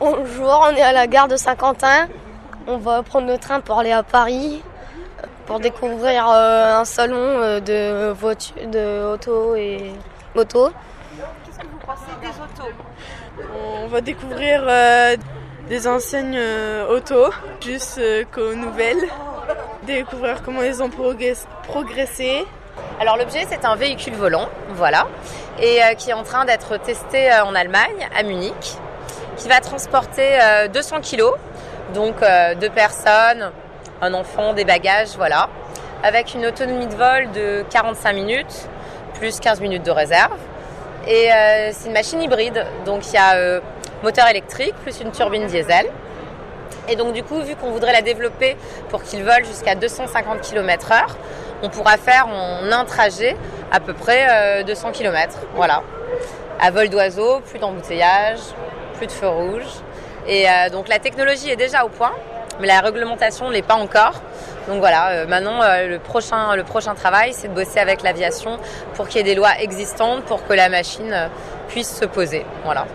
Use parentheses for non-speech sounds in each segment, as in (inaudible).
Bonjour, on est à la gare de Saint-Quentin. On va prendre le train pour aller à Paris pour découvrir euh, un salon euh, de voitures, de auto et moto. Qu'est-ce que vous pensez des autos? On va découvrir euh, des enseignes auto, juste qu'aux nouvelles, découvrir comment ils ont progressé. Alors l'objet c'est un véhicule volant, voilà, et qui est en train d'être testé en Allemagne, à Munich, qui va transporter 200 kilos, donc deux personnes, un enfant, des bagages, voilà, avec une autonomie de vol de 45 minutes, plus 15 minutes de réserve. Et euh, c'est une machine hybride, donc il y a euh, moteur électrique plus une turbine diesel. Et donc du coup, vu qu'on voudrait la développer pour qu'il vole jusqu'à 250 km/h, on pourra faire en un trajet à peu près 200 euh, km. Voilà. À vol d'oiseau, plus d'embouteillage, plus de feux rouges. Et donc la technologie est déjà au point mais la réglementation ne l'est pas encore. Donc voilà, euh, maintenant euh, le, prochain, le prochain travail, c'est de bosser avec l'aviation pour qu'il y ait des lois existantes pour que la machine euh, puisse se poser. Voilà.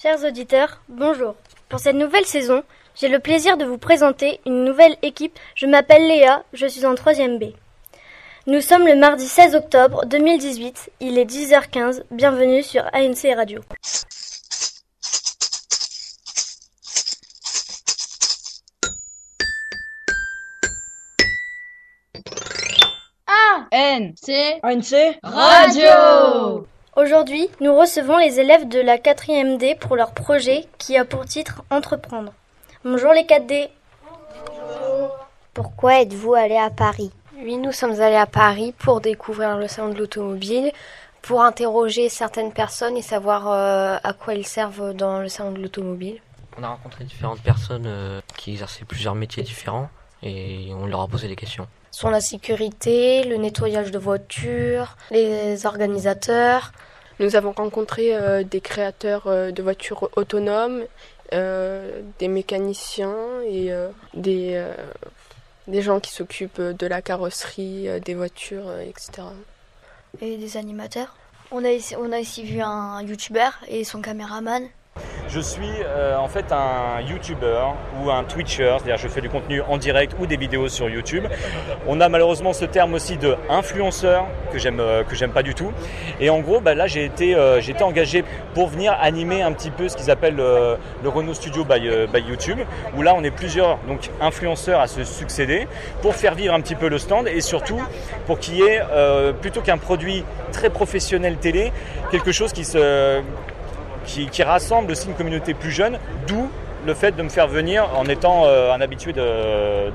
Chers auditeurs, bonjour. Pour cette nouvelle saison, j'ai le plaisir de vous présenter une nouvelle équipe. Je m'appelle Léa, je suis en 3ème B. Nous sommes le mardi 16 octobre 2018, il est 10h15, bienvenue sur ANC Radio. ANC ANC Radio Aujourd'hui, nous recevons les élèves de la 4e D pour leur projet qui a pour titre Entreprendre. Bonjour les 4D. Pourquoi êtes-vous allés à Paris? Oui, nous sommes allés à Paris pour découvrir le salon de l'automobile, pour interroger certaines personnes et savoir euh, à quoi ils servent dans le salon de l'automobile. On a rencontré différentes personnes euh, qui exerçaient plusieurs métiers différents et on leur a posé des questions sont la sécurité, le nettoyage de voitures, les organisateurs. Nous avons rencontré euh, des créateurs euh, de voitures autonomes, euh, des mécaniciens et des, des gens qui s'occupent de la carrosserie, des voitures, etc. Et des animateurs. On a, on a ici vu un YouTuber et son caméraman. Je suis euh, en fait un YouTuber ou un Twitcher, c'est-à-dire je fais du contenu en direct ou des vidéos sur YouTube. On a malheureusement ce terme aussi de influenceur que j'aime euh, que j'aime pas du tout. Et en gros, bah, là j'ai été euh, j'ai été engagé pour venir animer un petit peu ce qu'ils appellent le Renault Studio by, YouTube, où là on est plusieurs influenceurs à se succéder pour faire vivre un petit peu le stand et surtout pour qu'il y ait plutôt qu'un produit très professionnel télé, quelque chose qui se qui, rassemble aussi une communauté plus jeune, d'où le fait de me faire venir en étant euh, un habitué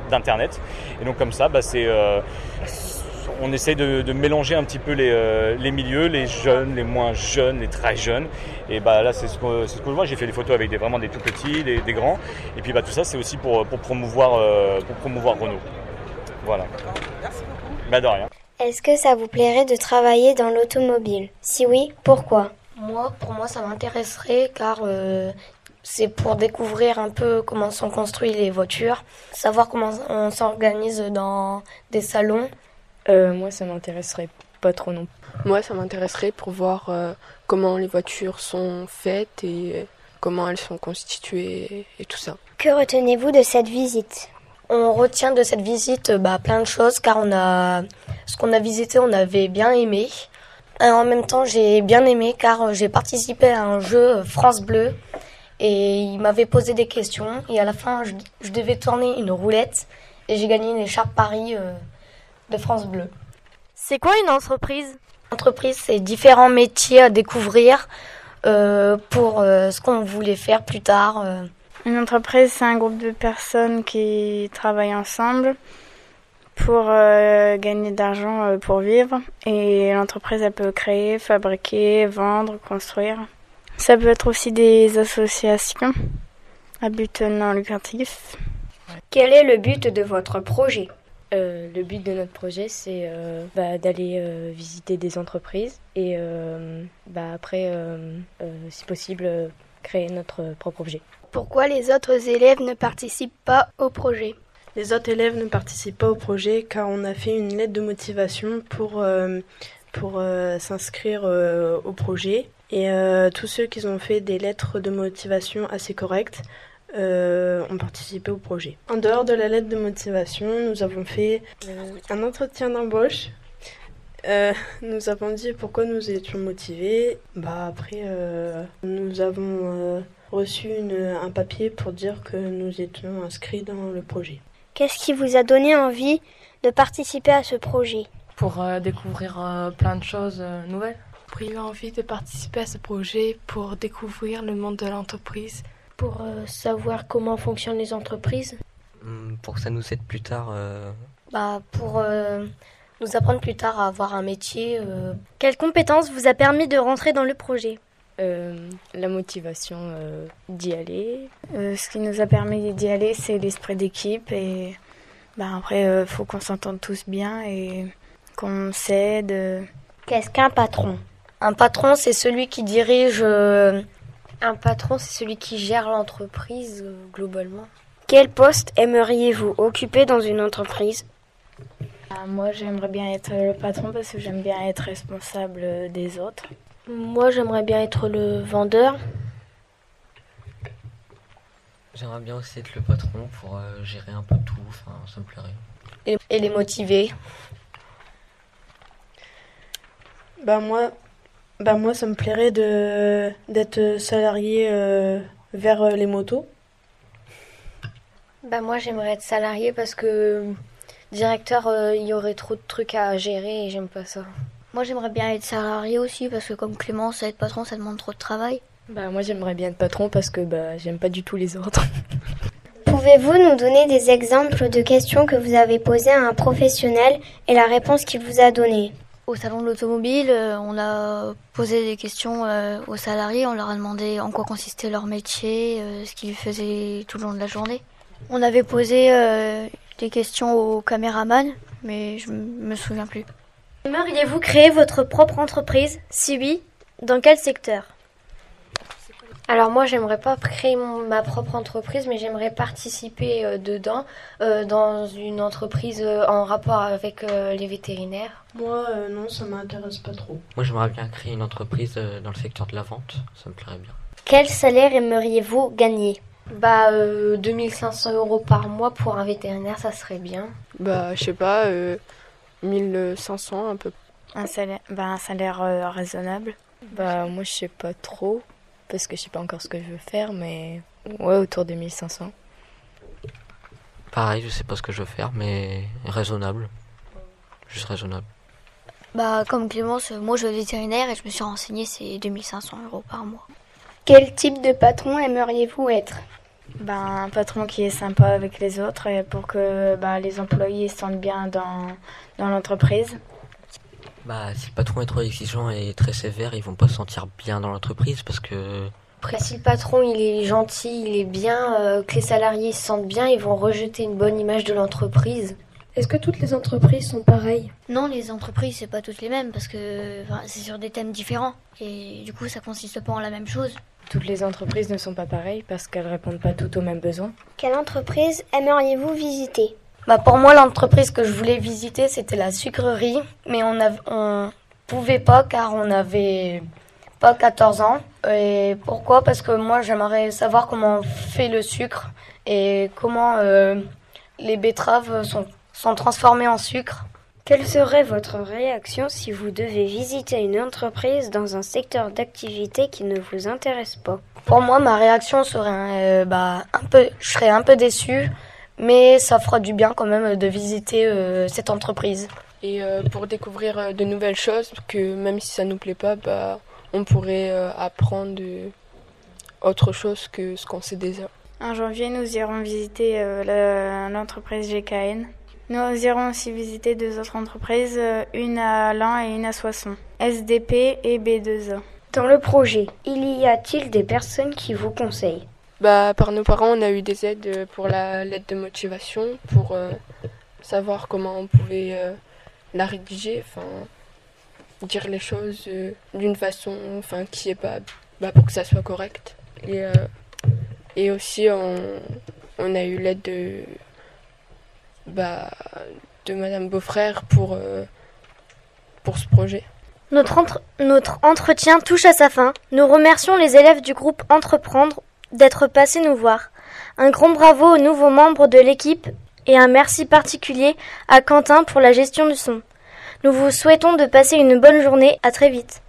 d'Internet. Et donc comme ça, bah, c'est, euh, on essaie de, mélanger un petit peu euh, les, milieux, les jeunes, les moins jeunes, les très jeunes. Et bah, là, c'est ce que, ce que je vois. J'ai fait des photos avec des, vraiment des tout petits, des, grands. Et puis bah, tout ça, c'est aussi pour, pour, promouvoir, pour promouvoir Renault. Voilà. Merci beaucoup. Bah, de rien. Est-ce que ça vous plairait de travailler dans l'automobile? Si oui, pourquoi? Moi, pour moi, ça m'intéresserait car euh, c'est pour découvrir un peu comment sont construites les voitures, savoir comment on s'organise dans des salons. Euh, moi, ça m'intéresserait pas trop non. Moi, ça m'intéresserait pour voir euh, comment les voitures sont faites et comment elles sont constituées et tout ça. Que retenez-vous de cette visite? On retient de cette visite bah, plein de choses car on a ce qu'on a visité, on avait bien aimé. Euh, en même temps, j'ai bien aimé car euh, j'ai participé à un jeu euh, France Bleu et il m'avait posé des questions et à la fin, je, devais tourner une roulette et j'ai gagné une écharpe Paris de France Bleu. C'est quoi une entreprise? Entreprise, c'est différents métiers à découvrir pour ce qu'on voulait faire plus tard. Une entreprise, c'est un groupe de personnes qui travaillent ensemble pour euh, gagner d'argent euh, pour vivre. Et l'entreprise, elle peut créer, fabriquer, vendre, construire. Ça peut être aussi des associations à but non lucratif. Quel est le but de votre projet? Euh, le but de notre projet, c'est bah, d'aller visiter des entreprises et bah, après, si possible, créer notre propre objet. Pourquoi les autres élèves ne participent pas au projet? Les autres élèves ne participent pas au projet car on a fait une lettre de motivation pour, euh, euh, s'inscrire euh, au projet Et tous ceux qui ont fait des lettres de motivation assez correctes ont participé au projet. En dehors de la lettre de motivation, nous avons fait un entretien d'embauche. Nous avons dit pourquoi nous étions motivés. Bah après, nous avons reçu un papier pour dire que nous étions inscrits dans le projet. Qu'est-ce qui vous a donné envie de participer à ce projet Pour euh, découvrir euh, plein de choses euh, nouvelles. J'ai eu envie de participer à ce projet pour découvrir le monde de l'entreprise. Pour euh, savoir comment fonctionnent les entreprises. Hum, Pour que ça nous aide plus tard. euh, Bah, pour euh, nous apprendre plus tard à avoir un métier. euh, Quelle compétence vous a permis de rentrer dans le projet? Euh, la motivation euh, d'y aller. Euh, ce qui nous a permis d'y aller, c'est l'esprit d'équipe. Et bah, après, il faut qu'on s'entende tous bien et qu'on s'aide. Qu'est-ce qu'un patron? Un patron, c'est celui qui dirige. euh, Un patron, c'est celui qui gère l'entreprise euh, globalement. Quel poste aimeriez-vous occuper dans une entreprise? Ah, moi, j'aimerais bien être le patron parce que j'aime bien être responsable des autres. Moi, j'aimerais bien être le vendeur. J'aimerais bien aussi être le patron pour euh, gérer un peu tout. Enfin, ça me plairait. Et, et les motiver. Bah moi, bah moi, ça me plairait de d'être salarié euh, vers euh, les motos. Bah moi j'aimerais être salarié parce que directeur euh, il y aurait trop de trucs à gérer et j'aime pas ça. Moi, j'aimerais bien être salarié aussi parce que comme Clémence, être patron, ça demande trop de travail. Bah moi j'aimerais bien être patron parce que bah j'aime pas du tout les autres. (laughs) Pouvez-vous nous donner des exemples de questions que vous avez posées à un professionnel et la réponse qu'il vous a donnée? Au salon de l'automobile, euh, on a posé des questions euh, aux salariés, on leur a demandé en quoi consistait leur métier, euh, ce qu'ils faisaient tout le long de la journée. On avait posé des questions aux caméramans, mais je me souviens plus. Aimeriez-vous créer votre propre entreprise? Si oui, dans quel secteur? Alors moi, j'aimerais pas créer mon- ma propre entreprise, mais j'aimerais participer euh, dedans, euh, dans une entreprise euh, en rapport avec euh, les vétérinaires. Moi, euh, non, ça m'intéresse pas trop. Moi, j'aimerais bien créer une entreprise euh, dans le secteur de la vente. Ça me plairait bien. Quel salaire aimeriez-vous gagner? Bah, euh, 2500 euros par mois pour un vétérinaire, ça serait bien. Bah, je sais pas, euh, 1500 un peu. Un salaire, bah, un salaire euh, raisonnable. Bah moi je sais pas trop parce que je sais pas encore ce que je veux faire mais ouais autour de 1500. Pareil, je sais pas ce que je veux faire, mais raisonnable. Juste raisonnable. Bah, comme Clémence, euh, moi je vais vétérinaire et je me suis renseignée, c'est 2500 euros par mois. Quel type de patron aimeriez-vous être? Ben, un patron qui est sympa avec les autres et pour que bah, les employés se sentent bien dans, dans l'entreprise. Bah, si le patron est trop exigeant et très sévère, ils vont pas se sentir bien dans l'entreprise parce que Après, si le patron il est gentil, il est bien, euh, que les salariés se sentent bien, ils vont rejeter une bonne image de l'entreprise. Est-ce que toutes les entreprises sont pareilles? Non, les entreprises, c'est pas toutes les mêmes parce que c'est sur des thèmes différents. Et du coup, ça consiste pas en la même chose. Toutes les entreprises ne sont pas pareilles parce qu'elles répondent pas toutes aux mêmes besoins. Quelle entreprise aimeriez-vous visiter? Bah pour moi, l'entreprise que je voulais visiter, c'était la sucrerie, mais on on pouvait pas car on n'avait pas 14 ans. Et pourquoi? Parce que moi, j'aimerais savoir comment on fait le sucre et comment euh, les betteraves sont transformées en sucre. Quelle serait votre réaction si vous devez visiter une entreprise dans un secteur d'activité qui ne vous intéresse pas? Pour moi, ma réaction serait euh, bah, un peu, je serais un peu déçue, mais ça fera du bien quand même de visiter euh, cette entreprise. Et euh, pour découvrir euh, de nouvelles choses, que même si ça nous plaît pas, bah, on pourrait euh, apprendre euh, autre chose que ce qu'on sait déjà. En janvier, nous irons visiter euh, le- l'entreprise GKN. Nous irons aussi visiter deux autres entreprises, euh, une à Lan et une à Soissons, SDP et B2A. Dans le projet, il y a-t-il des personnes qui vous conseillent? Bah, par nos parents, on a eu des aides euh, pour la lettre de motivation, pour euh, savoir comment on pouvait euh, la rédiger, enfin, dire les choses euh, d'une façon enfin, qui est pas bah, pour que ça soit correct. Et, euh, et aussi, on, on a eu l'aide de, bah, de Madame Beaufrère pour, euh, ce projet. Notre, notre entretien touche à sa fin. Nous remercions les élèves du groupe Entreprendre d'être passés nous voir. Un grand bravo aux nouveaux membres de l'équipe et un merci particulier à Quentin pour la gestion du son. Nous vous souhaitons de passer une bonne journée. À très vite.